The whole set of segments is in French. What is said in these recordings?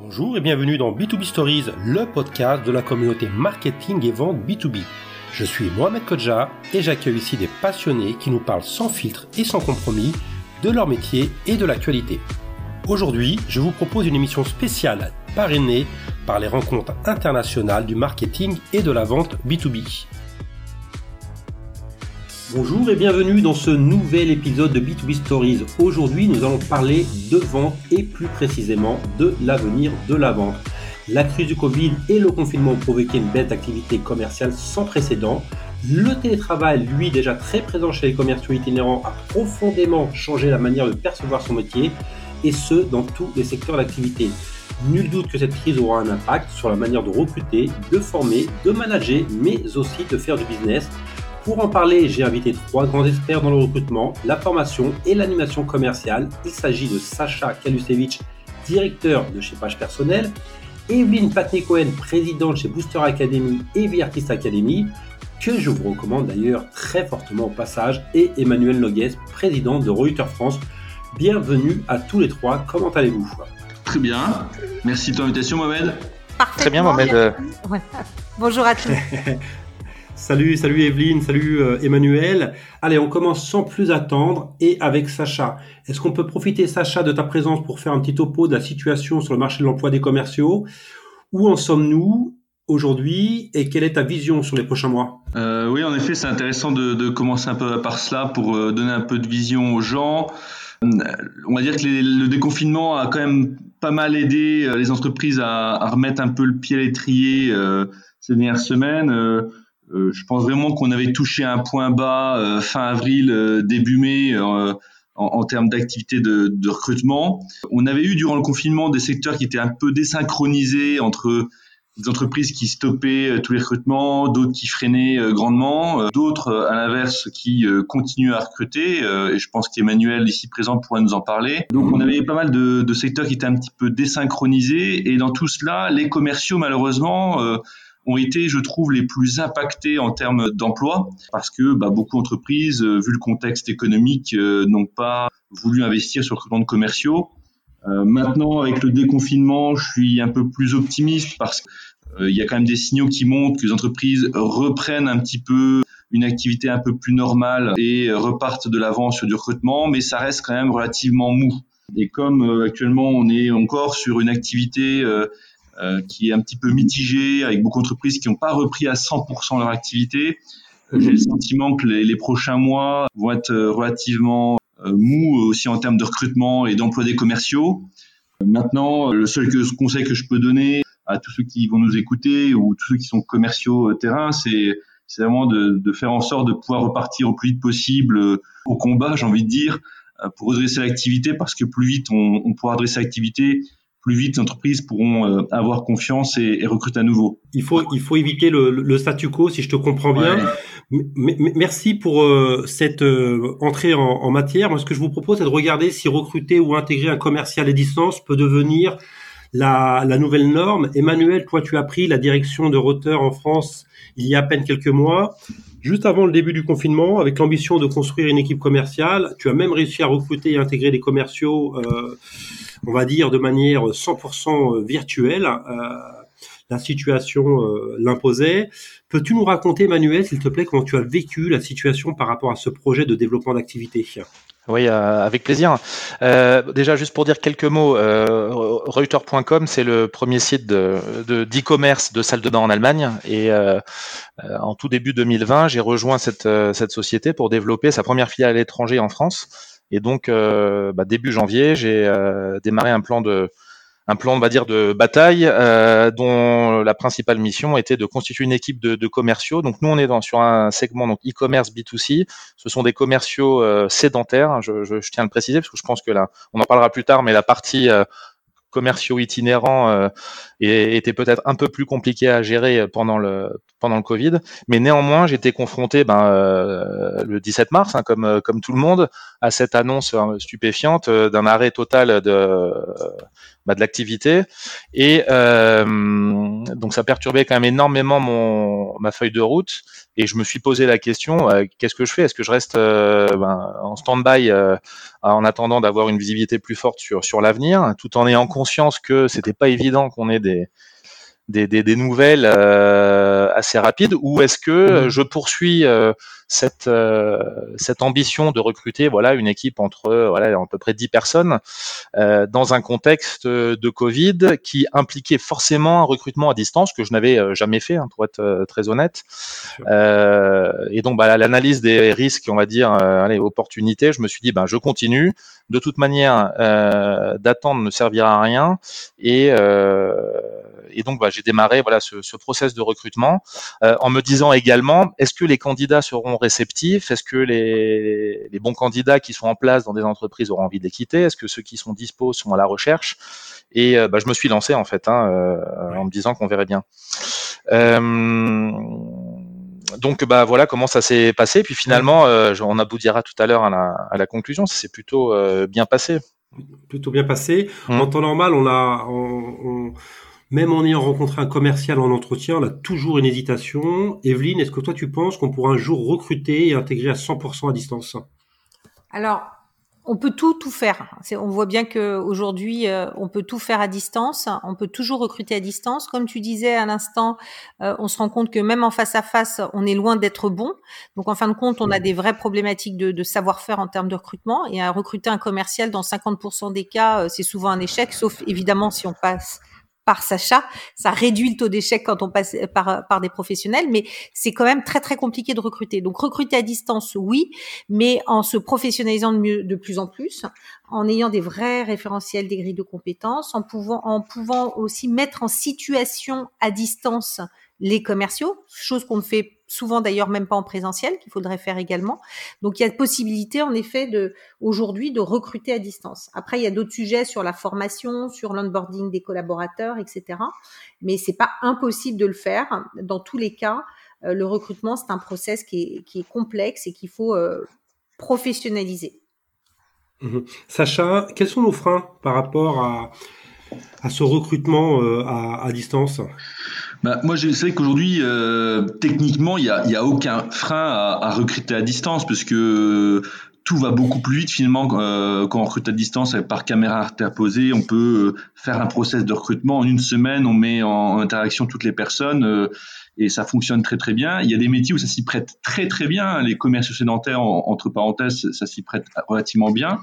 Bonjour et bienvenue dans B2B Stories, le podcast de la communauté marketing et vente B2B. Je suis Mohamed Kodja et j'accueille ici des passionnés qui nous parlent sans filtre et sans compromis de leur métier et de l'actualité. Aujourd'hui, je vous propose une émission spéciale parrainée par les rencontres internationales du marketing et de la vente B2B. Bonjour et bienvenue dans ce nouvel épisode de B2B Stories. Aujourd'hui, nous allons parler de vente et plus précisément de l'avenir de la vente. La crise du Covid et le confinement ont provoqué une baisse d'activité commerciale sans précédent. Le télétravail, lui déjà très présent chez les commerciaux itinérants, a profondément changé la manière de percevoir son métier et ce, dans tous les secteurs d'activité. Nul doute que cette crise aura un impact sur la manière de recruter, de former, de manager, mais aussi de faire du business. Pour en parler, j'ai invité trois grands experts dans le recrutement, la formation et l'animation commerciale. Il s'agit de Sacha Kalusevich, directeur de chez Page Personnel, Evelyne Patney-Cohen, présidente chez Booster Academy et V Artist Academy, que je vous recommande d'ailleurs très fortement au passage, et Emmanuel Nogues, président de Reuters France. Bienvenue à tous les trois, comment allez-vous? Très bien, merci de ton invitation Mohamed. Très bien Mohamed. Bonjour à tous. Salut, salut Evelyne, salut euh, Emmanuel. Allez, on commence sans plus attendre et avec Sacha. Est-ce qu'on peut profiter, Sacha, de ta présence pour faire un petit topo de la situation sur le marché de l'emploi des commerciaux? Où en sommes-nous aujourd'hui et quelle est ta vision sur les prochains mois? Euh, Oui, en effet, c'est intéressant de, commencer un peu par cela pour euh, donner un peu de vision aux gens. On va dire que le déconfinement a quand même pas mal aidé les entreprises à, remettre un peu le pied à l'étrier ces dernières semaines. Je pense vraiment qu'on avait touché un point bas euh, fin avril, euh, début mai. En, termes d'activité de, recrutement. On avait eu durant le confinement des secteurs qui étaient un peu désynchronisés entre des entreprises qui stoppaient tous les recrutements, d'autres qui freinaient grandement, d'autres à l'inverse qui continuent à recruter. Et je pense qu'Emmanuel ici présent pourrait nous en parler. Donc on avait pas mal de, secteurs qui étaient un petit peu désynchronisés. Et dans tout cela, les commerciaux malheureusement ont été, je trouve, les plus impactés en termes d'emploi parce que bah, beaucoup d'entreprises, euh, vu le contexte économique, euh, n'ont pas voulu investir sur de commerciaux. Euh, maintenant, avec le déconfinement, je suis un peu plus optimiste parce qu'il y a quand même des signaux qui montrent que les entreprises reprennent un petit peu une activité un peu plus normale et repartent de l'avant sur du recrutement, mais ça reste quand même relativement mou. Et comme actuellement on est encore sur une activité euh, qui est un petit peu mitigé, avec beaucoup d'entreprises qui n'ont pas repris à 100% leur activité. Euh, j'ai le sentiment que les, les, prochains mois vont être euh, relativement mous aussi en termes de recrutement et d'emploi des commerciaux. Maintenant, le seul conseil que je peux donner à tous ceux qui vont nous écouter ou tous ceux qui sont commerciaux terrain, c'est c'est vraiment de, de, faire en sorte de pouvoir repartir au plus vite possible au combat, j'ai envie de dire, pour redresser l'activité, parce que plus vite on, on pourra redresser l'activité, plus vite les entreprises pourront euh, avoir confiance et, et, recruter à nouveau. Il faut, il faut éviter le, le statu quo, si je te comprends bien. merci pour euh, cette euh, entrée en, en, matière. Moi, ce que je vous propose, c'est de regarder si recruter ou intégrer un commercial à distance peut devenir la, la, nouvelle norme. Emmanuel, toi, tu as pris la direction de Roteur en France il y a à peine quelques mois. Juste avant le début du confinement, avec l'ambition de construire une équipe commerciale, tu as même réussi à recruter et intégrer des commerciaux euh, on va dire, de manière 100% euh, virtuelle. Euh, la situation l'imposait. Peux-tu nous raconter, Manuel, s'il te plaît, comment tu as vécu la situation par rapport à ce projet de développement d'activité? Oui, avec plaisir. déjà, juste pour dire quelques mots, euh, Reuter.com, c'est le premier site de d'e-commerce de, salle de bain en Allemagne. Et en tout début 2020, j'ai rejoint cette, cette société pour développer sa première filiale à l'étranger en France. Et donc, euh, bah, début janvier, j'ai euh, démarré un plan de un plan, on va dire, de bataille, euh, dont la principale mission était de constituer une équipe de, commerciaux. Donc nous, on est dans, sur un segment donc e-commerce B2C. Ce sont des commerciaux sédentaires. Je, je, tiens à le préciser parce que je pense que là, on en parlera plus tard, mais la partie commerciaux itinérants euh, était peut-être un peu plus compliqué à gérer pendant le pendant le Covid, mais néanmoins j'étais confronté ben, euh, le 17 mars, hein, comme euh, comme tout le monde, à cette annonce stupéfiante d'un arrêt total de bah, de l'activité. Et donc ça perturbait quand même énormément mon ma feuille de route. Et je me suis posé la question qu'est-ce que je fais? Est-ce que je reste ben, en stand-by en attendant d'avoir une visibilité plus forte sur sur l'avenir, tout en ayant conscience que c'était pas évident qu'on ait des Yeah. Des, des, des nouvelles euh, assez rapides ou est-ce que mmh. je poursuis euh, cette euh, cette ambition de recruter voilà une équipe entre voilà à peu près 10 personnes dans un contexte de Covid qui impliquait forcément un recrutement à distance que je n'avais jamais fait hein, pour être très honnête. Et donc bah, l'analyse des risques on va dire allez opportunités je me suis dit ben je continue. De toute manière d'attendre ne servira à rien. Et et donc bah, j'ai démarré voilà ce, ce, process de recrutement euh, en me disant également est-ce que les candidats seront réceptifs? Est-ce que les, les, bons candidats qui sont en place dans des entreprises auront envie de les quitter? Est-ce que ceux qui sont dispo sont à la recherche? Et euh, bah, je me suis lancé en fait hein, euh, en me disant qu'on verrait bien. donc bah voilà comment ça s'est passé. Puis finalement, on aboutira tout à l'heure à la, à la conclusion. Ça s'est plutôt bien passé plutôt bien passé. Mmh. En temps normal, on a, on, on, même en ayant rencontré un commercial en entretien, on a toujours une hésitation. Evelyne, est-ce que toi tu penses qu'on pourra un jour recruter et intégrer à 100% à distance? Alors, on peut tout tout faire. On voit bien que aujourd'hui, euh, on peut tout faire à distance. On peut toujours recruter à distance. Comme tu disais à l'instant, euh, on se rend compte que même en face à face, on est loin d'être bon. Donc en fin de compte, on a des vraies problématiques de, de savoir-faire en termes de recrutement. Et à recruter un commercial, dans 50% des cas, euh, c'est souvent un échec, sauf évidemment si on passe par Sacha, ça réduit le taux d'échec quand on passe par, par des professionnels, mais c'est quand même très très compliqué de recruter. Donc recruter à distance, oui, mais en se professionnalisant de, mieux, de plus en plus, en ayant des vrais référentiels, des grilles de compétences, en pouvant, en pouvant aussi mettre en situation à distance les commerciaux, chose qu'on ne fait souvent d'ailleurs même pas en présentiel, qu'il faudrait faire également. Donc il y a possibilité en effet aujourd'hui de recruter à distance. Après il y a d'autres sujets sur la formation, sur l'onboarding des collaborateurs, etc. Mais c'est pas impossible de le faire. Dans tous les cas, euh, le recrutement c'est un process qui est, complexe et qu'il faut euh, professionnaliser. Mmh Sacha, quels sont nos freins par rapport à, ce recrutement euh, à distance? Bah, moi, je sais qu'aujourd'hui, euh, techniquement, il n'y a, y a aucun frein à, à, recruter à distance parce que tout va beaucoup plus vite finalement euh, quand on recrute à distance par caméra interposée. On peut euh, faire un process de recrutement en une semaine. On met en, interaction toutes les personnes euh, et ça fonctionne très très bien. Il y a des métiers où ça s'y prête très très bien. Les commerces sédentaires, entre parenthèses, ça s'y prête relativement bien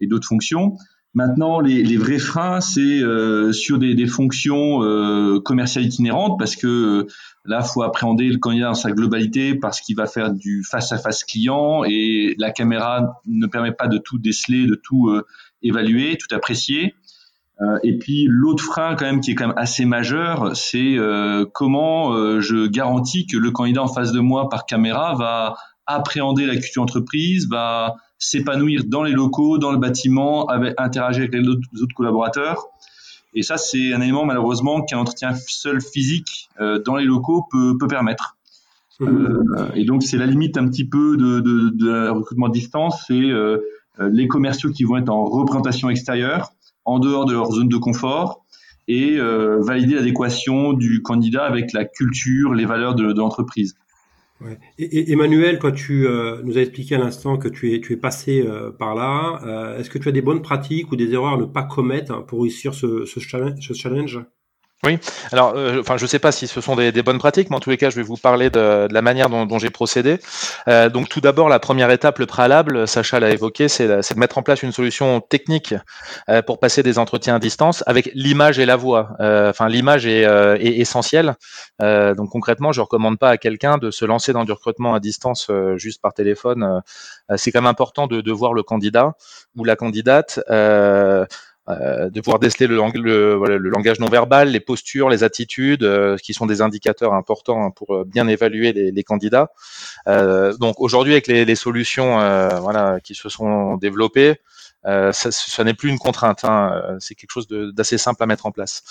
et d'autres fonctions. Maintenant, les, les, vrais freins, c'est euh, sur des, des fonctions euh, commerciales itinérantes, parce que euh, là, faut appréhender le candidat dans sa globalité, parce qu'il va faire du face-à-face client, et la caméra ne permet pas de tout déceler, de tout euh, évaluer, tout apprécier. et puis l'autre frein, quand même, qui est quand même assez majeur, c'est comment je garantis que le candidat en face de moi par caméra va appréhender la culture entreprise, va s'épanouir dans les locaux, dans le bâtiment, avec, interagir avec les autres, collaborateurs. Et ça, c'est un élément malheureusement qu'un entretien seul physique euh, dans les locaux peut, peut permettre. Mmh. Euh, et donc, c'est la limite un petit peu de, de, de recrutement à distance, c'est euh, les commerciaux qui vont être en représentation extérieure, en dehors de leur zone de confort, et euh, valider l'adéquation du candidat avec la culture, les valeurs de, de l'entreprise. Et, Emmanuel, toi, tu euh, nous as expliqué à l'instant que tu es, tu es passé euh, par là. Euh, est-ce que tu as des bonnes pratiques ou des erreurs à ne pas commettre pour réussir ce, ce challenge? Oui, alors, euh, enfin, je ne sais pas si ce sont des, des, bonnes pratiques, mais en tous les cas, je vais vous parler de, de la manière dont, dont j'ai procédé. Euh, donc, tout d'abord, la première étape, le préalable, Sacha l'a évoqué, c'est de mettre en place une solution technique euh, pour passer des entretiens à distance avec l'image et la voix. Euh, enfin, l'image est, euh, est, essentielle. donc, concrètement, je recommande pas à quelqu'un de se lancer dans du recrutement à distance juste par téléphone. c'est quand même important de, de, voir le candidat ou la candidate. Euh, de pouvoir déceler le, le, langage non verbal, les postures, les attitudes, euh, qui sont des indicateurs importants pour euh, bien évaluer les, candidats. donc aujourd'hui, avec les, les solutions voilà, qui se sont développées, ça, ça n'est plus une contrainte. Hein. C'est quelque chose d'assez simple à mettre en place.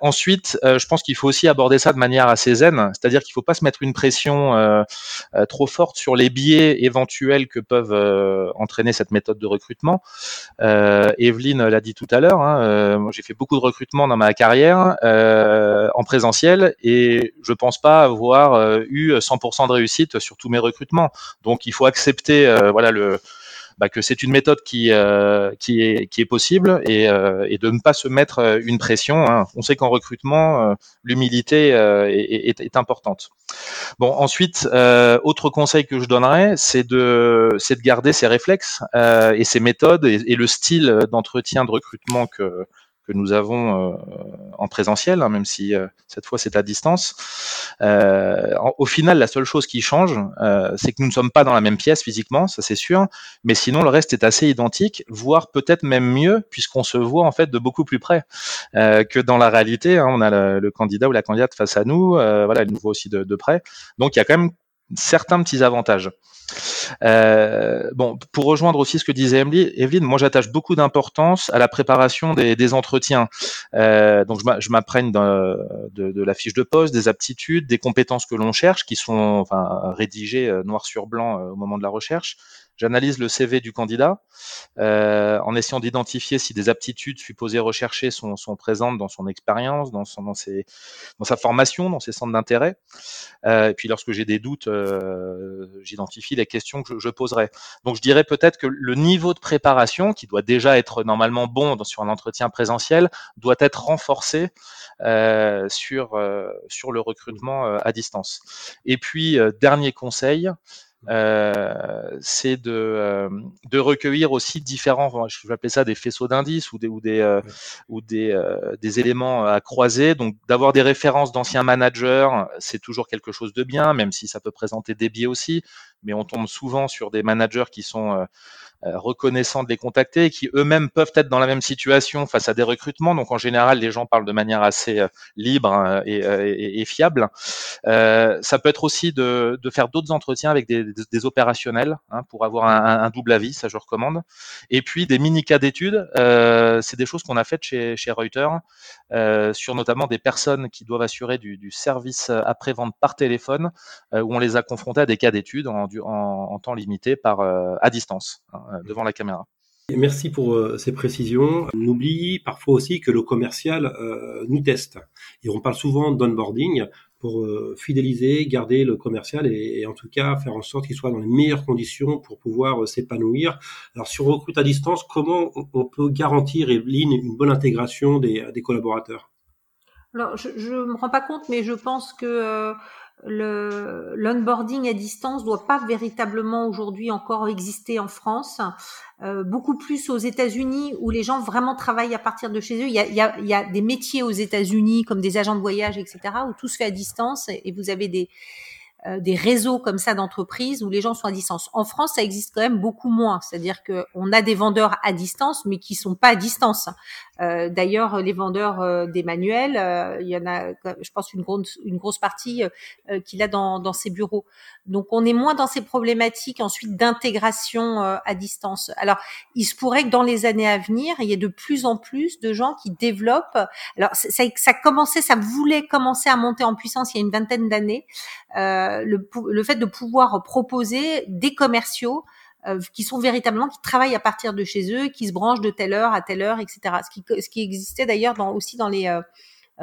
ensuite, je pense qu'il faut aussi aborder ça de manière assez zen, c'est-à-dire qu'il ne faut pas se mettre une pression trop forte sur les biais éventuels que peuvent entraîner cette méthode de recrutement. Evelyne l'a dit tout à l'heure. Hein, j'ai fait beaucoup de recrutement dans ma carrière en présentiel et je pense pas avoir eu 100% de réussite sur tous mes recrutements. Donc, il faut accepter, voilà, le bah, que c'est une méthode qui, euh, qui, est, qui est possible et, euh, et, de ne pas se mettre euh, une pression. Hein. On sait qu'en recrutement, l'humilité est, est, importante. Bon, ensuite, autre conseil que je donnerais, c'est de, c'est de garder ses réflexes et ses méthodes et, et le style d'entretien de recrutement que, que nous avons euh, en présentiel, hein, même si euh, cette fois c'est à distance. Euh, au final, la seule chose qui change, c'est que nous ne sommes pas dans la même pièce physiquement, ça c'est sûr, mais sinon le reste est assez identique, voire peut-être même mieux, puisqu'on se voit en fait de beaucoup plus près que dans la réalité. Hein, on a le, candidat ou la candidate face à nous, voilà, elle nous voit aussi de, de près. Donc il y a quand même certains petits avantages. Euh, bon, pour rejoindre aussi ce que disait Evelyne, moi j'attache beaucoup d'importance à la préparation des, entretiens. Euh, donc je m'apprenne de, de, la fiche de poste, des aptitudes, des compétences que l'on cherche, qui sont enfin, rédigées euh, noir sur blanc au moment de la recherche. J'analyse le CV du candidat euh, en essayant d'identifier si des aptitudes supposées recherchées sont, sont présentes dans son expérience, dans, son, dans, ses, dans sa formation, dans ses centres d'intérêt. Euh, et puis lorsque j'ai des doutes, euh, j'identifie les questions que je, je, poserai. Donc je dirais peut-être que le niveau de préparation, qui doit déjà être normalement bon sur un entretien présentiel, doit être renforcé euh, sur, euh, sur le recrutement euh, à distance. Et puis, dernier conseil, euh, c'est de, euh, de recueillir aussi différents, je vais appeler ça des faisceaux d'indices ou des ou des euh, ou des, des éléments à croiser. Donc d'avoir des références d'anciens managers, c'est toujours quelque chose de bien, même si ça peut présenter des biais aussi. Mais on tombe souvent sur des managers qui sont euh, reconnaissants de les contacter et qui eux-mêmes peuvent être dans la même situation face à des recrutements. Donc en général, les gens parlent de manière assez euh, libre hein, euh, et, fiable. ça peut être aussi de, faire d'autres entretiens avec des, opérationnels hein, pour avoir un, double avis, ça je recommande. Et puis des mini cas d'études, euh, c'est des choses qu'on a faites chez, Reuters euh, sur notamment des personnes qui doivent assurer du, du service après-vente par téléphone, où on les a confrontés à des cas d'études en, en, en, temps limité par à distance. Hein. Euh, devant la caméra. Merci pour euh, ces précisions. On oublie parfois aussi que le commercial euh, nous teste. Et on parle souvent d'onboarding pour fidéliser, garder le commercial et, en tout cas faire en sorte qu'il soit dans les meilleures conditions pour pouvoir s'épanouir. Alors sur recrute à distance, comment on peut garantir, Evelyne, une bonne intégration des, collaborateurs? Alors je ne me rends pas compte, mais je pense que l'onboarding à distance doit pas véritablement aujourd'hui encore exister en France. Euh, beaucoup plus aux États-Unis où les gens vraiment travaillent à partir de chez eux. Il y a, il y a, il y a des métiers aux États-Unis comme des agents de voyage, etc., où tout se fait à distance et vous avez des des réseaux comme ça d'entreprises où les gens sont à distance. En France, ça existe quand même beaucoup moins. C'est-à-dire qu'on a des vendeurs à distance, mais qui sont pas à distance. Euh, D'ailleurs, les vendeurs euh, des manuels, euh, il y en a, je pense, une grosse, une grosse partie qu'il a dans, dans ses bureaux. Donc, on est moins dans ces problématiques ensuite d'intégration à distance. Alors, il se pourrait que dans les années à venir, il y ait de plus en plus de gens qui développent. Alors, ça, ça commençait, ça voulait commencer à monter en puissance il y a une vingtaine d'années. Euh, le, le, fait de pouvoir proposer des commerciaux euh, qui sont véritablement qui travaillent à partir de chez eux, qui se branchent de telle heure à telle heure, etc. Ce qui, ce qui existait d'ailleurs aussi dans les euh,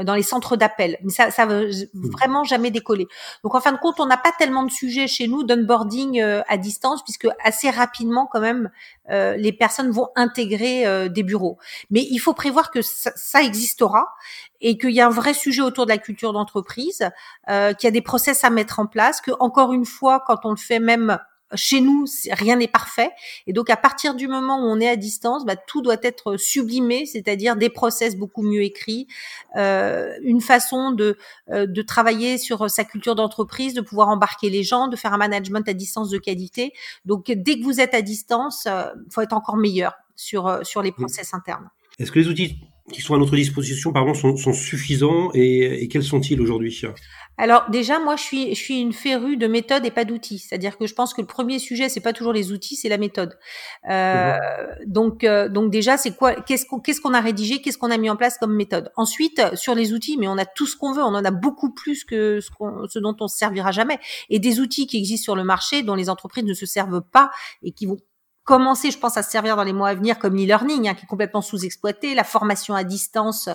dans les centres d'appel. Mais ça, ça veut mmh. vraiment jamais décoller. Donc en fin de compte, on n'a pas tellement de sujets chez nous d'onboarding à distance, puisque assez rapidement quand même, euh, les personnes vont intégrer des bureaux. Mais il faut prévoir que ça, ça existera et qu'il y a un vrai sujet autour de la culture d'entreprise, euh, qu'il y a des process à mettre en place, que encore une fois, quand on le fait même chez nous, rien n'est parfait. Et donc, à partir du moment où on est à distance, bah, tout doit être sublimé, c'est-à-dire des process beaucoup mieux écrits, euh, une façon de, euh, de travailler sur sa culture d'entreprise, de pouvoir embarquer les gens, de faire un management à distance de qualité. Donc, dès que vous êtes à distance, il euh, faut être encore meilleur sur, euh, sur les process internes. Est-ce que les outils qui sont à notre disposition pardon, sont, sont suffisants et, et quels sont-ils aujourd'hui? Alors déjà, moi, je suis, je suis une férue de méthode et pas d'outils. C'est-à-dire que je pense que le premier sujet, c'est pas toujours les outils, c'est la méthode. Euh, donc, euh, donc déjà, c'est quoi Qu'est-ce qu'on qu'est-ce qu'on a rédigé Qu'est-ce qu'on a mis en place comme méthode? Ensuite, sur les outils, mais on a tout ce qu'on veut. On en a beaucoup plus que ce, ce dont on se servira jamais. Et des outils qui existent sur le marché, dont les entreprises ne se servent pas et qui vont commencer, je pense, à se servir dans les mois à venir comme l'e-learning, hein, qui est complètement sous-exploité, la formation à distance,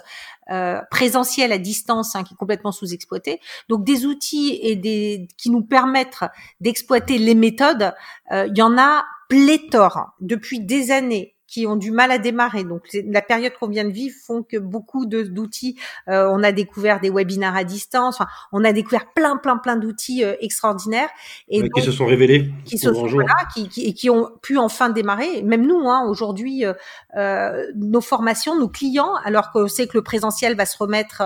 euh, présentielle à distance, hein, qui est complètement sous-exploité. Donc des outils et des qui nous permettent d'exploiter les méthodes, euh, il y en a pléthore depuis des années qui ont du mal à démarrer. Donc la période qu'on vient de vivre font que beaucoup d'outils, euh, on a découvert des webinaires à distance, on a découvert plein plein plein d'outils euh, extraordinaires et qui se sont révélés, qui se sont voilà, qui, qui, et qui ont pu enfin démarrer. Même nous, hein, aujourd'hui, euh, euh nos formations, nos clients, alors que c'est que le présentiel va se remettre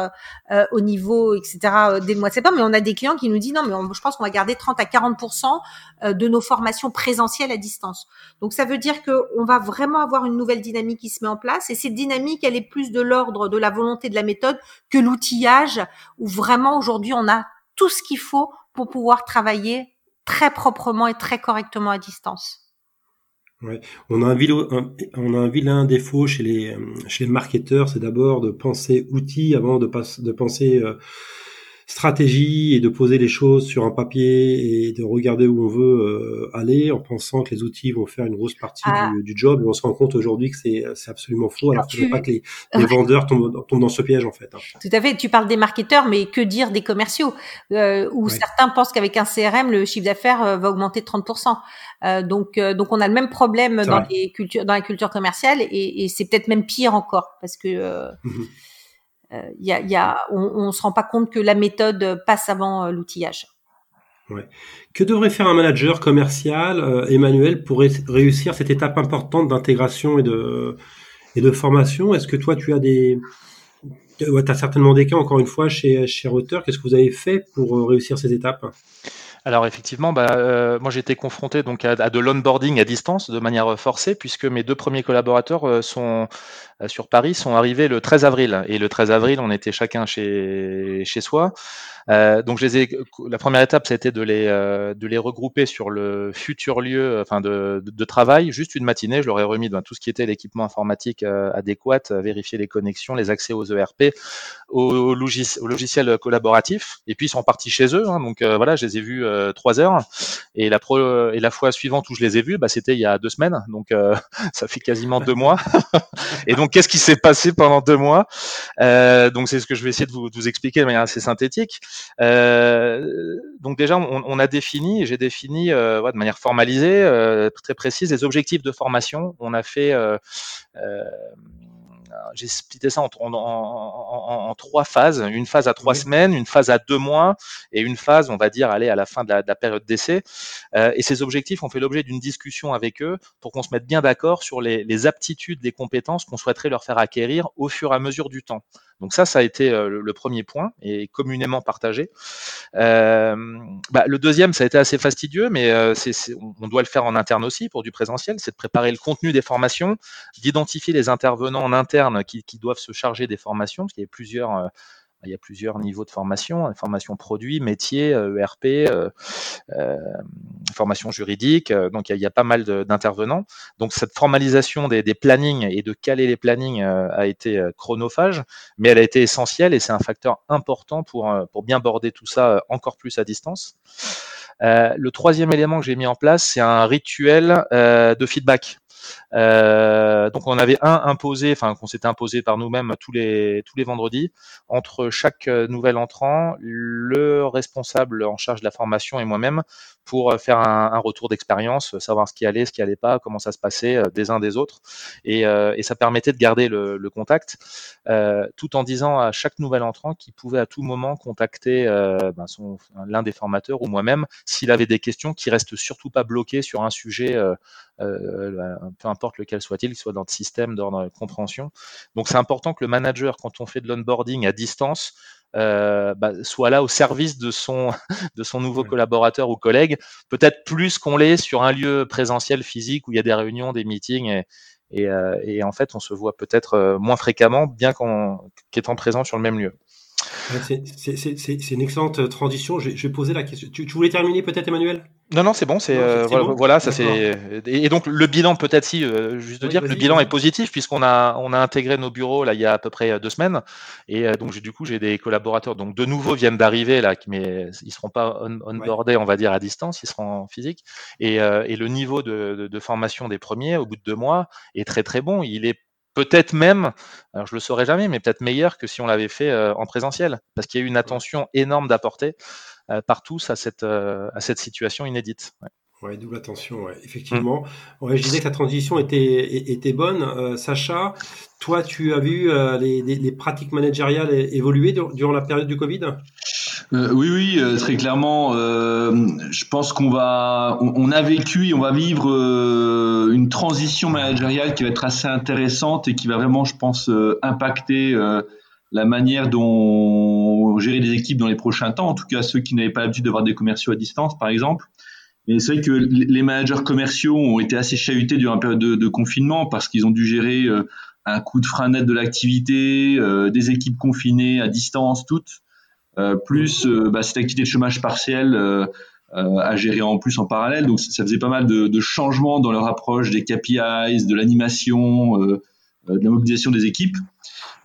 euh, au niveau, etc. dès le mois de septembre, mais on a des clients qui nous disent non, mais je pense qu'on va garder 30 à 40% de nos formations présentielles à distance. Donc ça veut dire que on va vraiment avoir une nouvelle dynamique qui se met en place. Et cette dynamique, elle est plus de l'ordre de la volonté de la méthode que l'outillage, où vraiment aujourd'hui on a tout ce qu'il faut pour pouvoir travailler très proprement et très correctement à distance. Ouais. On a un vilain, défaut chez les chez les marketeurs, c'est d'abord de penser outils avant de penser euh, stratégie et de poser les choses sur un papier et de regarder où on veut euh, aller en pensant que les outils vont faire une grosse partie ah. du, job et on se rend compte aujourd'hui que c'est, absolument faux alors que pas que les, vendeurs tombent, dans ce piège en fait. Hein. Tout à fait, tu parles des marketeurs mais que dire des commerciaux euh, où certains pensent qu'avec un CRM le chiffre d'affaires euh, va augmenter de 30%. Euh, donc, euh, donc on a le même problème dans les cultures, dans la culture commerciale et, et c'est peut-être même pire encore parce que mmh euh, y a, y a, on, ne se rend pas compte que la méthode passe avant euh, l'outillage. Ouais. Que devrait faire un manager commercial, euh, Emmanuel, pour réussir cette étape importante d'intégration et de, et de formation? Est-ce que toi, tu as des... tu as certainement des cas, encore une fois, chez, chez Router. Qu'est-ce que vous avez fait pour réussir ces étapes? Alors effectivement, bah, euh, moi j'ai été confronté donc à, de l'onboarding à distance de manière forcée puisque mes deux premiers collaborateurs euh, sont euh, sur Paris sont arrivés le 13 avril et le 13 avril on était chacun chez chez soi. Euh, donc je les la première étape, c'était de les, euh, de les regrouper sur le futur lieu enfin de, de, travail, juste une matinée. Je leur ai remis ben, tout ce qui était l'équipement informatique euh, adéquat, vérifier les connexions, les accès aux ERP, aux, logiciels au logiciel collaboratif. Et puis ils sont partis chez eux. Hein, donc voilà, je les ai vus trois heures. Et la, pro, et la fois suivante où je les ai vus, bah, c'était il y a deux semaines. Donc ça fait quasiment deux mois. et donc qu'est-ce qui s'est passé pendant deux mois Donc c'est ce que je vais essayer de vous, de vous expliquer de manière assez synthétique. Euh, donc déjà, on, a défini, j'ai défini euh, de manière formalisée, euh, très précise, les objectifs de formation. On a fait j'ai splitté ça en, en, trois phases. Une phase à trois semaines, une phase à deux mois et une phase, on va dire, aller à la fin de la, période d'essai. Euh, et ces objectifs ont fait l'objet d'une discussion avec eux pour qu'on se mette bien d'accord sur les, aptitudes, les compétences qu'on souhaiterait leur faire acquérir au fur et à mesure du temps. Donc ça, ça a été euh, le, premier point et communément partagé. Euh, bah, le deuxième, ça a été assez fastidieux, mais on doit le faire en interne aussi pour du présentiel, c'est de préparer le contenu des formations, d'identifier les intervenants en interne qui, qui, doivent se charger des formations, parce qu'il y a plusieurs il y a plusieurs niveaux de formation, hein, formation produit, métier, ERP, euh, euh, formation juridique. Euh, donc il y, a, pas mal d'intervenants. Donc cette formalisation des, plannings et de caler les plannings a été chronophage, mais elle a été essentielle et c'est un facteur important pour, pour bien border tout ça encore plus à distance. le troisième élément que j'ai mis en place, c'est un rituel de feedback. Euh, donc on avait un imposé, enfin qu'on s'était imposé par nous-mêmes tous les tous les vendredis. Entre chaque euh, nouvel entrant, le responsable en charge de la formation et moi-même pour faire un, retour d'expérience, savoir ce qui allait, ce qui allait pas, comment ça se passait euh, des uns des autres, et, ça permettait de garder le, contact, euh, tout en disant à chaque nouvel entrant qu'il pouvait à tout moment contacter euh, ben l'un des formateurs ou moi-même s'il avait des questions, qui restent surtout pas bloqués sur un sujet, euh, peu importe lequel soit-il, qu'il soit dans le système, dans la compréhension. Donc c'est important que le manager, quand on fait de l'onboarding à distance, euh, bah, soit là au service de son, de son nouveau collaborateur ou collègue, peut-être plus qu'on l'est sur un lieu présentiel physique où il y a des réunions, des meetings et, et, euh, et en fait on se voit peut-être moins fréquemment bien qu'étant présent sur le même lieu. C'est une excellente transition. Je, je, vais poser la question. Tu, tu voulais terminer peut-être, Emmanuel? Non, non, c'est bon. C'est euh, voilà, ça c'est. Et donc le bilan peut-être si, euh, juste de dire que le bilan est positif puisqu'on a on a intégré nos bureaux là il y a à peu près deux semaines et euh, donc du coup j'ai des collaborateurs donc de nouveau viennent d'arriver là mais ils seront pas on, onboardés on va dire à distance, ils seront en physique et, et le niveau de, de, formation des premiers au bout de deux mois est très très bon. Il est peut-être même, alors je le saurais jamais, mais peut-être meilleur que si on l'avait fait en présentiel, parce qu'il y a eu une attention énorme d'apporter euh, par tous à cette, euh, à cette situation inédite. Ouais. double attention, effectivement. Mm. je disais que la transition était, était bonne. Euh, Sacha, toi, tu as vu les, les, pratiques managériales évoluer durant la période du Covid? Oui, oui, très clairement. je pense qu'on va, on, a vécu et on va vivre une transition managériale qui va être assez intéressante et qui va vraiment, je pense, impacter la manière dont gérer des équipes dans les prochains temps, en tout cas ceux qui n'avaient pas l'habitude d'avoir des commerciaux à distance, par exemple. Et c'est vrai que les managers commerciaux ont été assez chahutés durant la période de, confinement parce qu'ils ont dû gérer euh, un coup de frein net de l'activité, euh, des équipes confinées à distance, toutes, euh, plus bah, cette activité de chômage partiel à gérer en plus en parallèle. Donc ça faisait pas mal de, de changements dans leur approche des KPIs, de l'animation, de la mobilisation des équipes.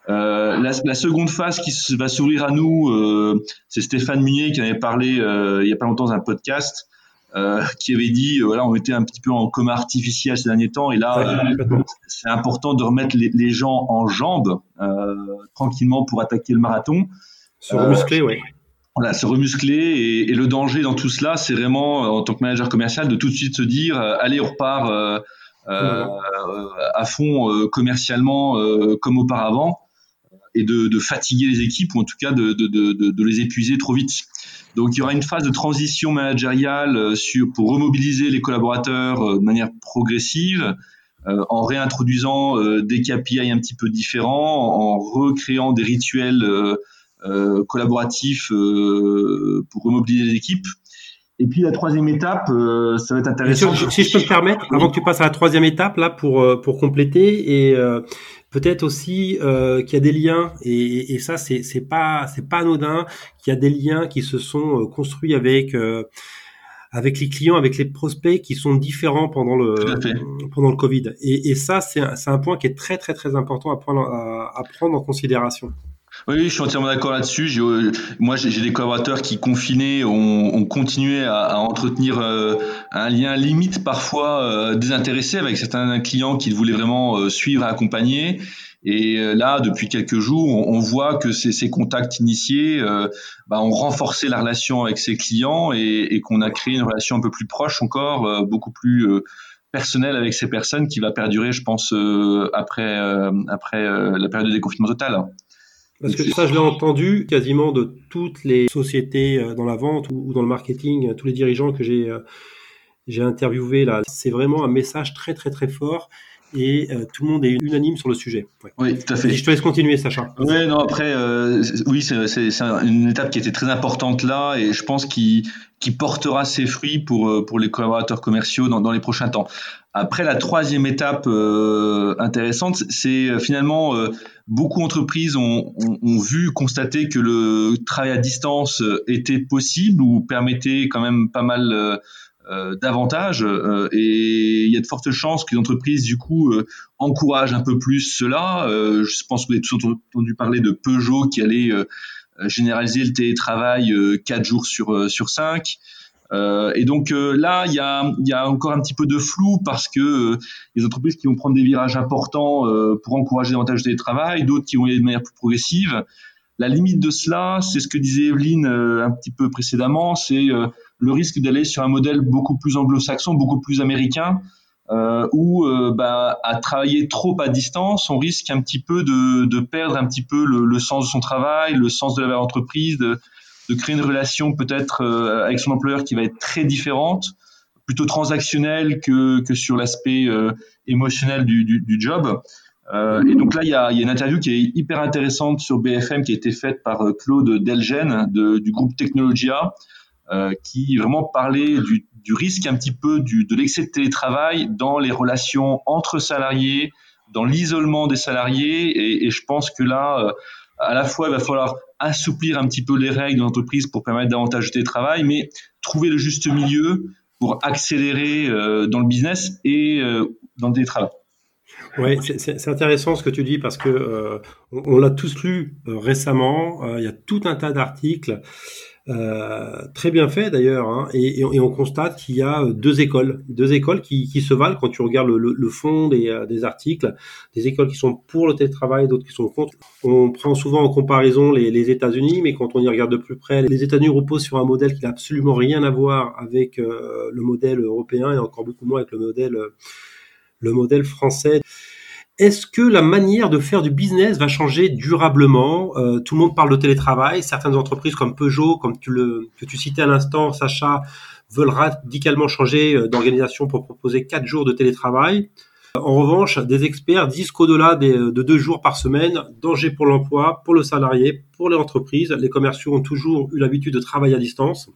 Euh, la, la, seconde phase qui va s'ouvrir à nous, euh, c'est Stéphane Munier qui avait parlé euh, il y a pas longtemps dans un podcast, euh, qui avait dit voilà on était un petit peu en coma artificiel ces derniers temps et là c'est important de remettre les, les, gens en jambes tranquillement pour attaquer le marathon. Se remuscler, oui. Voilà, se remuscler et, et, le danger dans tout cela, c'est vraiment en tant que manager commercial de tout de suite se dire allez on repart. à fond commercialement comme auparavant et de, fatiguer les équipes ou en tout cas de, les épuiser trop vite. Donc il y aura une phase de transition managériale euh, sur, pour remobiliser les collaborateurs euh, de manière progressive, euh, en réintroduisant des KPI un petit peu différents, en recréant des rituels collaboratifs pour remobiliser les équipes. Et puis la troisième étape, ça va être intéressant. Si, je peux me permettre, avant que tu passes à la troisième étape, là pour pour compléter et Peut-être aussi euh, qu'il y a des liens et, et ça c'est c'est pas c'est pas anodin qu'il y a des liens qui se sont euh, construits avec euh, avec les clients, avec les prospects qui sont différents pendant le pendant le Covid. Et, et ça c'est un, c'est un point qui est très très très important à prendre à, à prendre en considération. Oui, je suis entièrement d'accord là-dessus. Euh, moi, j'ai des collaborateurs qui, confinés, ont, ont continué à, à entretenir euh, un lien limite parfois euh, désintéressé avec certains clients qu'ils voulaient vraiment suivre et accompagner. Et là, depuis quelques jours, on, voit que ces, ces contacts initiés bah, ont renforcé la relation avec ces clients et, et qu'on a créé une relation un peu plus proche encore, beaucoup plus personnelle avec ces personnes qui va perdurer, je pense, après, après la période de déconfinement total. Parce que ça, je l'ai entendu quasiment de toutes les sociétés euh, dans la vente ou dans le marketing, tous les dirigeants que j'ai euh, j'ai interviewé là. C'est vraiment un message très très très fort et euh, tout le monde est unanime sur le sujet. Oui, tout à fait. je te laisse continuer, Sacha. Oui, non, après, oui, c'est une étape qui était très importante là et je pense qu'il qui portera ses fruits pour, pour les collaborateurs commerciaux dans, dans les prochains temps. Après, la troisième étape euh, intéressante, c'est euh, finalement euh, beaucoup d'entreprises ont, ont, vu, constaté que le travail à distance était possible ou permettait quand même pas mal euh, d'avantages. et il y a de fortes chances que les entreprises, du coup, encouragent un peu plus cela. je pense que vous avez tous entendu parler de Peugeot qui allait généraliser le télétravail 4 jours sur, sur 5. Euh, et donc euh, là, il y a, y a, encore un petit peu de flou parce que euh, les entreprises qui vont prendre des virages importants pour encourager davantage de télétravail, d'autres qui vont y aller de manière plus progressive. La limite de cela, c'est ce que disait Evelyne un petit peu précédemment, c'est le risque d'aller sur un modèle beaucoup plus anglo-saxon, beaucoup plus américain, euh, où bah, à travailler trop à distance, on risque un petit peu de, de perdre un petit peu le, le, sens de son travail, le sens de la entreprise, de, de créer une relation peut-être euh, avec son employeur qui va être très différente, plutôt transactionnelle que, que sur l'aspect euh, émotionnel du, du, du job. Euh, et donc là, il y a, y a, une interview qui est hyper intéressante sur BFM qui a été faite par euh, Claude Delgen de, du groupe Technologia, euh, qui vraiment parlait du, du, risque un petit peu du, de l'excès de télétravail dans les relations entre salariés, dans l'isolement des salariés. Et, et, je pense que là, à la fois, il va falloir assouplir un petit peu les règles de l'entreprise pour permettre davantage de télétravail, mais trouver le juste milieu pour accélérer euh, dans le business et euh, dans le télétravail. Oui, c'est intéressant ce que tu dis parce que euh, on, l'a tous lu récemment. il y a tout un tas d'articles euh, très bien fait d'ailleurs, hein, et, et, on constate qu'il y a deux écoles, deux écoles qui, qui se valent quand tu regardes le, le, fond des, euh, des, articles, des écoles qui sont pour le télétravail, d'autres qui sont contre. On prend souvent en comparaison les, les États-Unis, mais quand on y regarde de plus près, les États-Unis reposent sur un modèle qui n'a absolument rien à voir avec euh, le modèle européen et encore beaucoup moins avec le modèle, le modèle français. Est-ce que la manière de faire du business va changer durablement? Euh, Tout le monde parle de télétravail. Certaines entreprises comme Peugeot, comme tu le, que tu citais à l'instant, Sacha, veulent radicalement changer euh, d'organisation pour proposer quatre jours de télétravail. En revanche, des experts disent qu'au-delà de deux jours par semaine, danger pour l'emploi, pour le salarié, pour les entreprises. Les commerciaux ont toujours eu l'habitude de travailler à distance.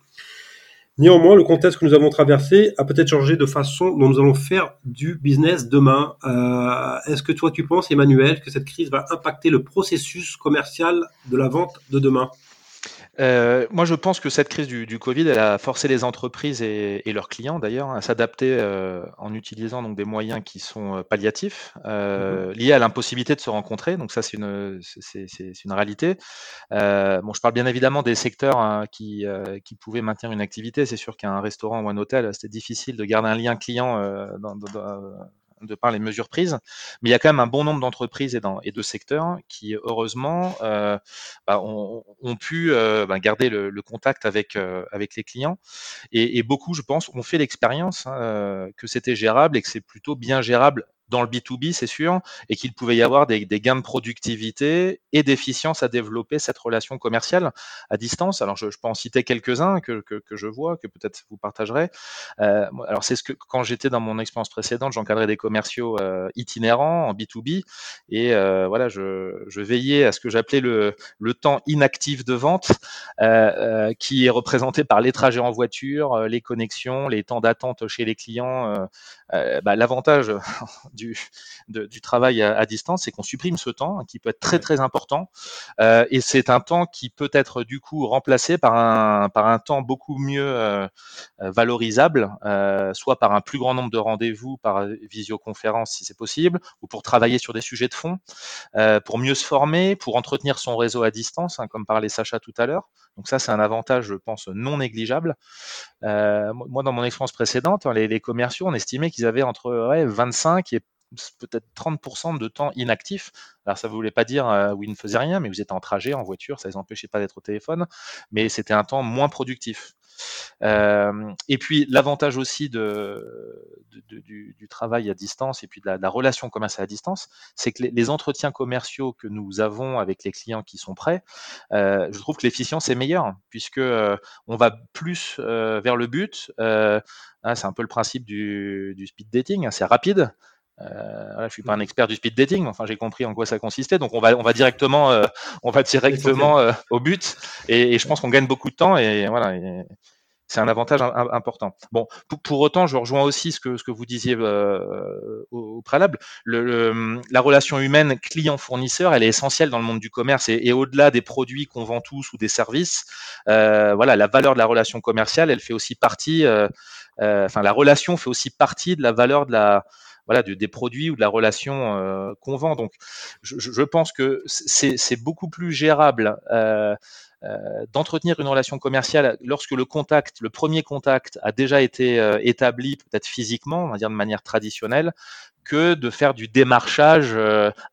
Néanmoins, le contexte que nous avons traversé a peut-être changé de façon dont nous allons faire du business demain. Euh, est-ce que toi, tu penses, Emmanuel, que cette crise va impacter le processus commercial de la vente de demain? Euh, moi, je pense que cette crise du, du, Covid, elle a forcé les entreprises et, et leurs clients d'ailleurs à s'adapter euh, en utilisant donc des moyens qui sont euh, palliatifs, euh, mmh liés à l'impossibilité de se rencontrer. Donc ça, c'est une, c'est, une réalité. Bon, je parle bien évidemment des secteurs hein, qui, qui pouvaient maintenir une activité. C'est sûr qu'un restaurant ou un hôtel, c'était difficile de garder un lien client dans, dans, de par les mesures prises. Mais il y a quand même un bon nombre d'entreprises et, de secteurs qui, heureusement, euh, bah, ont, pu euh, bah, garder le, contact avec, euh, les clients. Et, beaucoup, je pense, ont fait l'expérience hein, que c'était gérable et que c'est plutôt bien gérable dans le B2B, c'est sûr, et qu'il pouvait y avoir des, des gains de productivité et d'efficience à développer cette relation commerciale à distance. Alors, je, peux en citer quelques-uns que, que, je vois, que peut-être vous partagerez. Euh, alors, c'est ce que quand j'étais dans mon expérience précédente, j'encadrais des commerciaux euh, itinérants en B2B, et euh, voilà, je, veillais à ce que j'appelais le, le, temps inactif de vente, qui est représenté par les trajets en voiture, les connexions, les temps d'attente chez les clients. Bah, L'avantage du, de, du travail à, à distance, c'est qu'on supprime ce temps qui peut être très très important. Euh, et c'est un temps qui peut être du coup remplacé par un, par un temps beaucoup mieux euh, valorisable, euh, soit par un plus grand nombre de rendez-vous par visioconférence si c'est possible, ou pour travailler sur des sujets de fond, pour mieux se former, pour entretenir son réseau à distance, hein, comme parlait Sacha tout à l'heure. Donc ça, c'est un avantage, je pense, non négligeable. Euh, moi, dans mon expérience précédente, hein, les, commerciaux, on estimait qu'ils avaient entre ouais, 25 et peut-être 30% de temps inactif. Alors ça ne voulait pas dire euh, ils ne faisaient rien, mais vous étiez en trajet, en voiture, ça ne les empêchait pas d'être au téléphone, mais c'était un temps moins productif. Euh, et puis l'avantage aussi du, travail à distance et puis de la, relation commerciale à distance, c'est que les, entretiens commerciaux que nous avons avec les clients qui sont prêts, euh, je trouve que l'efficience est meilleure puisque euh, on va plus vers le but. Hein, c'est un peu le principe du, du speed dating, hein, c'est rapide. Euh, voilà, je suis pas un expert du speed dating, enfin j'ai compris en quoi ça consistait. Donc on va on va directement euh, on va directement euh, au but et, et je pense qu'on gagne beaucoup de temps et voilà. Et c'est un avantage important. Bon, pour, pour, autant, je rejoins aussi ce que ce que vous disiez euh, au, au, préalable. Le, le, la relation humaine client-fournisseur, elle est essentielle dans le monde du commerce et, et au-delà des produits qu'on vend tous ou des services, euh, voilà, la valeur de la relation commerciale, elle fait aussi partie. Euh, enfin, la relation fait aussi partie de la valeur de la des produits ou de la relation euh, qu'on vend. Donc, je, pense que c'est beaucoup plus gérable. Euh, euh, d'entretenir une relation commerciale lorsque le contact, le premier contact a déjà été établi, peut-être physiquement, on va dire de manière traditionnelle, que de faire du démarchage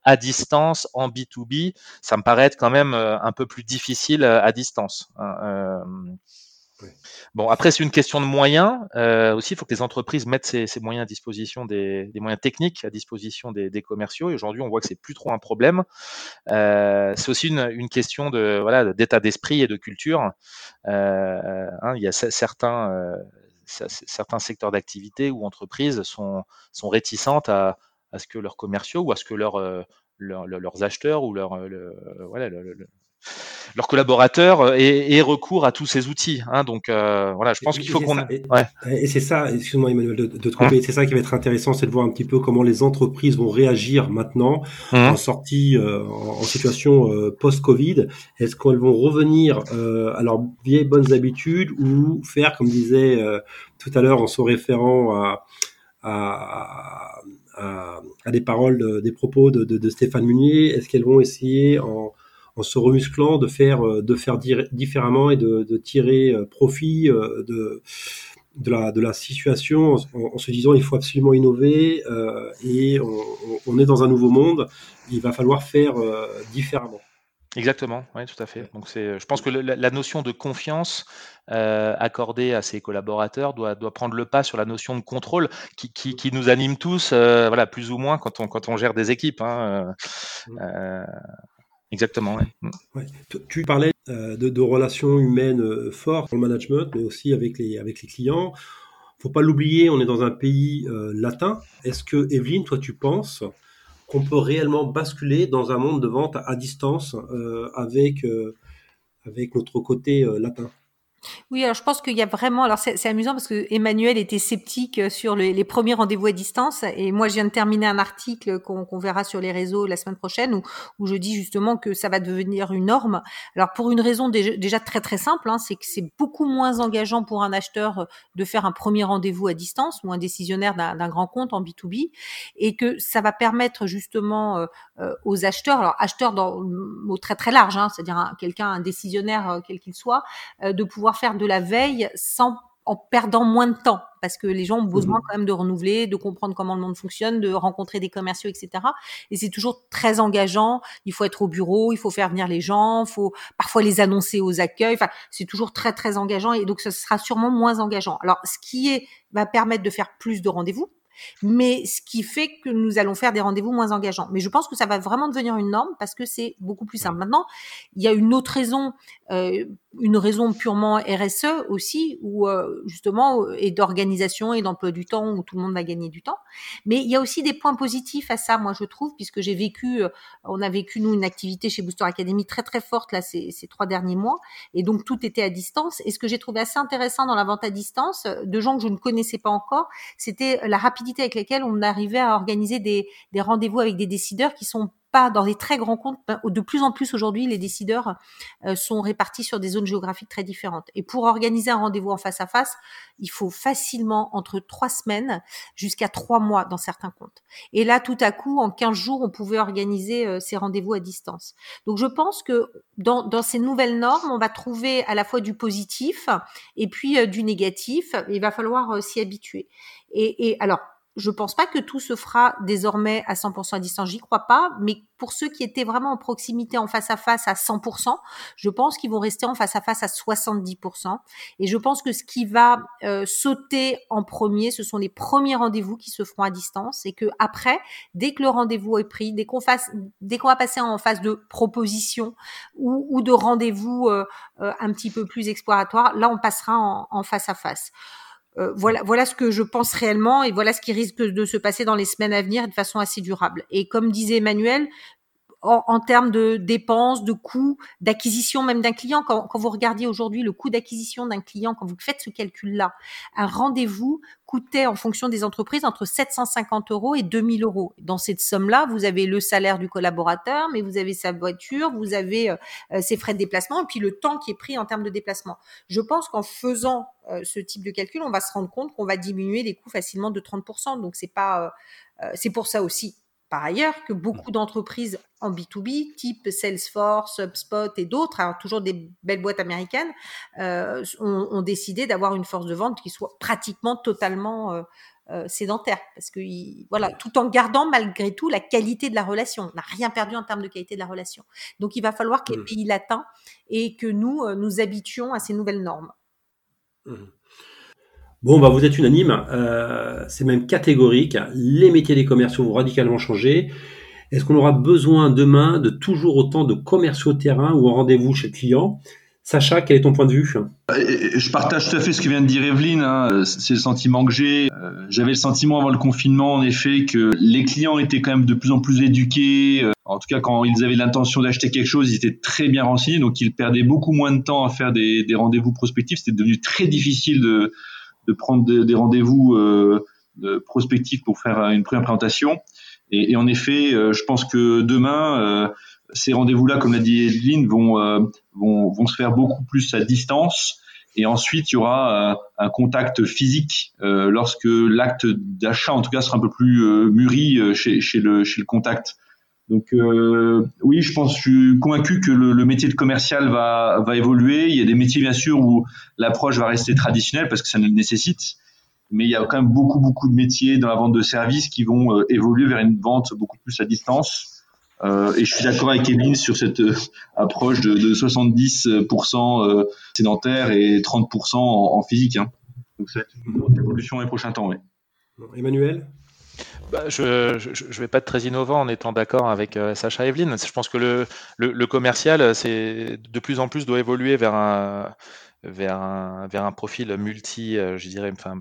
à distance en B2B. Ça me paraît être quand même un peu plus difficile à distance. Hein, Bon, après, c'est une question de moyens. Euh, aussi, il faut que les entreprises mettent ces, moyens à disposition, des, moyens techniques à disposition des, commerciaux. Et aujourd'hui, on voit que c'est plus trop un problème. Euh, c'est aussi une, question de voilà d'état d'esprit et de culture. Euh, hein, il y a certains certains secteurs d'activité ou entreprises sont sont réticentes à, à ce que leurs commerciaux ou à ce que leurs leur, leurs acheteurs ou leur, le, voilà leurs collaborateurs aient, recours à tous ces outils. Hein. donc voilà, je pense qu'il faut qu'on. Et, et c'est ça, excuse-moi Emmanuel de, de te couper, c'est ça qui va être intéressant, c'est de voir un petit peu comment les entreprises vont réagir maintenant en sortie, en, situation post-Covid. Est-ce qu'elles vont revenir à leurs vieilles bonnes habitudes ou faire, comme disait tout à l'heure en se référant à, à, à, des paroles, des propos de, de, de Stéphane Munier Est-ce qu'elles vont essayer en, en, se remusclant de faire, de faire différemment et de, de tirer euh, profit euh, de, de, la, de la situation en, se disant il faut absolument innover euh, et on, on, est dans un nouveau monde, il va falloir faire euh, différemment. Exactement, oui, tout à fait. Donc c'est, je pense que la, notion de confiance euh, accordée à ses collaborateurs doit, doit prendre le pas sur la notion de contrôle qui, qui, qui nous anime tous, euh, voilà, plus ou moins quand on, quand on gère des équipes. Hein, euh, euh exactement. Ouais. Mm. Ouais. Tu, parlais euh, de, relations humaines fortes dans le management, mais aussi avec les, avec les clients. Faut pas l'oublier, on est dans un pays latin. Est-ce que Evelyne, toi, tu penses qu'on peut réellement basculer dans un monde de vente à distance euh, avec, euh, avec notre côté euh, latin? Oui, alors je pense qu'il y a vraiment. Alors c'est amusant parce que Emmanuel était sceptique euh, sur les, premiers rendez-vous à distance, et moi je viens de terminer un article qu'on verra sur les réseaux la semaine prochaine où, je dis justement que ça va devenir une norme. Alors pour une raison déjà, déjà très très simple, hein, c'est que c'est beaucoup moins engageant pour un acheteur euh, de faire un premier rendez-vous à distance ou un décisionnaire d'un grand compte en B2B, et que ça va permettre justement euh, aux acheteurs, alors acheteurs dans le mot très très large, hein, c'est-à-dire quelqu'un, un décisionnaire quel qu'il soit, de pouvoir faire de la veille sans en perdant moins de temps parce que les gens ont besoin mmh quand même de renouveler, de comprendre comment le monde fonctionne, de rencontrer des commerciaux, etc. Et c'est toujours très engageant. Il faut être au bureau, il faut faire venir les gens, il faut parfois les annoncer aux accueils. Enfin, c'est toujours très très engageant et donc ce sera sûrement moins engageant. Alors, ce qui est va permettre de faire plus de rendez-vous, mais ce qui fait que nous allons faire des rendez-vous moins engageants. Mais je pense que ça va vraiment devenir une norme parce que c'est beaucoup plus simple. Maintenant, il y a une autre raison, euh, une raison purement RSE aussi, où euh, justement, euh, et d'organisation et d'emploi du temps, où tout le monde va gagner du temps. Mais il y a aussi des points positifs à ça, moi je trouve, puisque j'ai vécu, euh, on a vécu nous une activité chez Booster Academy très très forte là ces, ces trois derniers mois, et donc tout était à distance. Et ce que j'ai trouvé assez intéressant dans la vente à distance, de gens que je ne connaissais pas encore, c'était la rapidité avec lesquelles on arrivait à organiser des, des rendez-vous avec des décideurs qui sont pas dans des très grands comptes. Ben, de plus en plus aujourd'hui, les décideurs euh, sont répartis sur des zones géographiques très différentes. Et pour organiser un rendez-vous en face à face, il faut facilement entre trois semaines jusqu'à trois mois dans certains comptes. Et là, tout à coup, en 15 jours, on pouvait organiser euh, ces rendez-vous à distance. Donc, je pense que dans, dans, ces nouvelles normes, on va trouver à la fois du positif et puis euh, du négatif. Il va falloir s'y habituer. Et, et alors, je pense pas que tout se fera désormais à 100% à distance, j'y crois pas, mais pour ceux qui étaient vraiment en proximité en face à face à 100%, je pense qu'ils vont rester en face à face à 70%. Et je pense que ce qui va euh, sauter en premier, ce sont les premiers rendez-vous qui se feront à distance et que après, dès que le rendez-vous est pris, dès qu'on fasse, dès qu'on va passer en phase de proposition ou, ou de rendez-vous euh, euh, un petit peu plus exploratoire, là on passera en, en face à face. Euh, voilà, voilà ce que je pense réellement et voilà ce qui risque de se passer dans les semaines à venir de façon assez durable. Et comme disait Emmanuel, en, termes de dépenses, de coûts, d'acquisition même d'un client. Quand, quand, vous regardiez aujourd'hui le coût d'acquisition d'un client, quand vous faites ce calcul-là, un rendez-vous coûtait en fonction des entreprises entre 750 euros et 2000 euros. Dans cette somme-là, vous avez le salaire du collaborateur, mais vous avez sa voiture, vous avez euh, euh, ses frais de déplacement et puis le temps qui est pris en termes de déplacement. Je pense qu'en faisant euh, ce type de calcul, on va se rendre compte qu'on va diminuer les coûts facilement de 30%. Donc c'est pas, c'est pour ça aussi par ailleurs que beaucoup d'entreprises en B2B, type Salesforce, HubSpot et d'autres, alors toujours des belles boîtes américaines, euh, ont, ont, décidé d'avoir une force de vente qui soit pratiquement totalement euh, euh, sédentaire, parce que voilà, tout en gardant malgré tout la qualité de la relation. On n'a rien perdu en termes de qualité de la relation. Donc il va falloir que les mmh. pays latins et que nous nous habituions à ces nouvelles normes. Mmh. Bon, bah, vous êtes unanime, euh, c'est même catégorique. Les métiers des commerciaux vont radicalement changer. Est-ce qu'on aura besoin demain de toujours autant de commerciaux terrain ou en rendez-vous chez le client? Sacha, quel est ton point de vue? Je partage tout à fait ce que vient de dire Evelyne. Hein. C'est le sentiment que j'ai. Euh, j'avais le sentiment avant le confinement, en effet, que les clients étaient quand même de plus en plus éduqués. Euh, en tout cas, quand ils avaient l'intention d'acheter quelque chose, ils étaient très bien renseignés, donc ils perdaient beaucoup moins de temps à faire des, des rendez-vous prospectifs. C'était devenu très difficile de, de prendre des, rendez-vous euh, prospectifs pour faire une première présentation. Et, en effet, euh, je pense que demain, euh, ces rendez-vous-là, comme l'a dit Evelyne, vont, vont, vont se faire beaucoup plus à distance. Et ensuite, il y aura un contact physique lorsque l'acte d'achat, en tout cas, sera un peu plus mûri chez, chez, le, chez le contact. Donc euh, oui, je pense, je suis convaincu que le, le, métier de commercial va, va évoluer. Il y a des métiers bien sûr où l'approche va rester traditionnelle parce que ça le nécessite, mais il y a quand même beaucoup beaucoup de métiers dans la vente de services qui vont euh, évoluer vers une vente beaucoup plus à distance. Euh, et je suis d'accord avec Kevin sur cette euh, approche de, de 70% euh, sédentaire et 30% en, physique. Hein. Donc ça va être une évolution les prochains temps. Oui. Emmanuel? Bah, je ne vais pas être très innovant en étant d'accord avec euh, Sacha Evelyne. Je pense que le, commercial, c'est de plus en plus doit évoluer vers un, profil multi, euh, je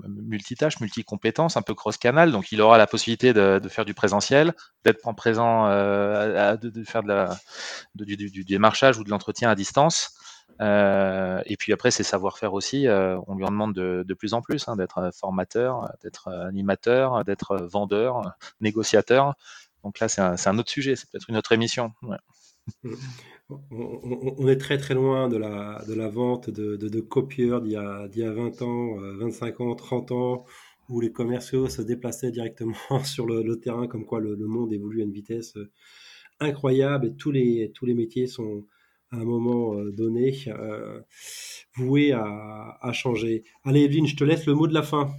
multitâche, multi-compétences, un peu cross-canal. Donc, il aura la possibilité de, faire du présentiel, d'être en présent, euh, de, faire du, démarchage ou de l'entretien à distance. Euh, et puis après, ses savoir-faire aussi, euh, on lui en demande de, plus en plus, hein, d'être formateur, d'être animateur, d'être vendeur, négociateur. Donc là, c'est un, autre sujet, c'est peut-être une autre émission. On, est très très loin de la, vente de, de, copieurs d'il y, a, y a 20 ans, 25 ans, 30 ans, où les commerciaux se déplaçaient directement sur le, terrain, comme quoi le, monde évolue à une vitesse incroyable et tous les métiers sont, à un moment euh, donné, euh, voué à, à, changer. Allez, Evelyne, je te laisse le mot de la fin.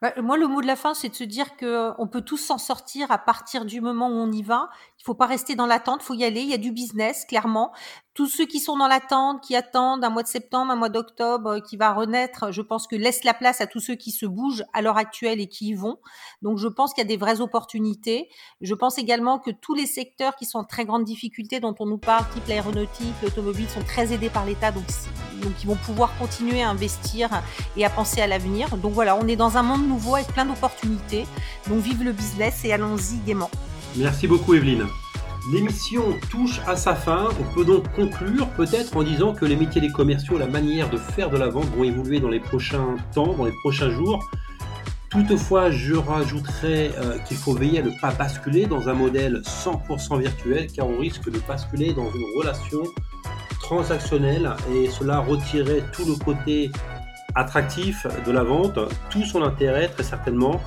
Moi, le mot de la fin, c'est de se dire que on peut tous s'en sortir à partir du moment où on y va. Il faut pas rester dans l'attente, faut y aller. Il y a du business, clairement tous ceux qui sont dans l'attente, qui attendent un mois de septembre, un mois d'octobre, euh, qui va renaître, je pense que laisse la place à tous ceux qui se bougent à l'heure actuelle et qui y vont. Donc je pense qu'il y a des vraies opportunités. Je pense également que tous les secteurs qui sont en très grande difficulté, dont on nous parle, type l'aéronautique, l'automobile, sont très aidés par l'État, donc, donc ils vont pouvoir continuer à investir et à penser à l'avenir. Donc voilà, on est dans un monde nouveau avec plein d'opportunités. Donc vive le business et allons-y gaiement. Merci beaucoup Evelyne. L'émission touche à sa fin. On peut donc conclure peut-être en disant que les métiers des commerciaux, la manière de faire de la vente vont évoluer dans les prochains temps, dans les prochains jours. Toutefois, je rajouterais euh, qu'il faut veiller à ne pas basculer dans un modèle 100% virtuel car on risque de basculer dans une relation transactionnelle et cela retirerait tout le côté attractif de la vente, tout son intérêt très certainement.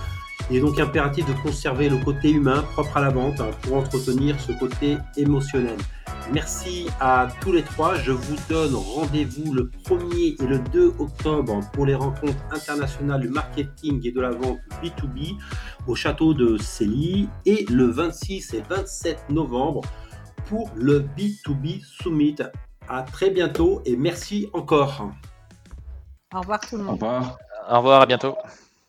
Il est donc impératif de conserver le côté humain propre à la vente pour entretenir ce côté émotionnel. Merci à tous les trois. Je vous donne rendez-vous le 1er et le 2 octobre pour les rencontres internationales du marketing et de la vente B2B au château de Célie et le 26 et 27 novembre pour le B2B Summit. À très bientôt et merci encore. Au revoir tout le monde. Au revoir. Au revoir, à bientôt.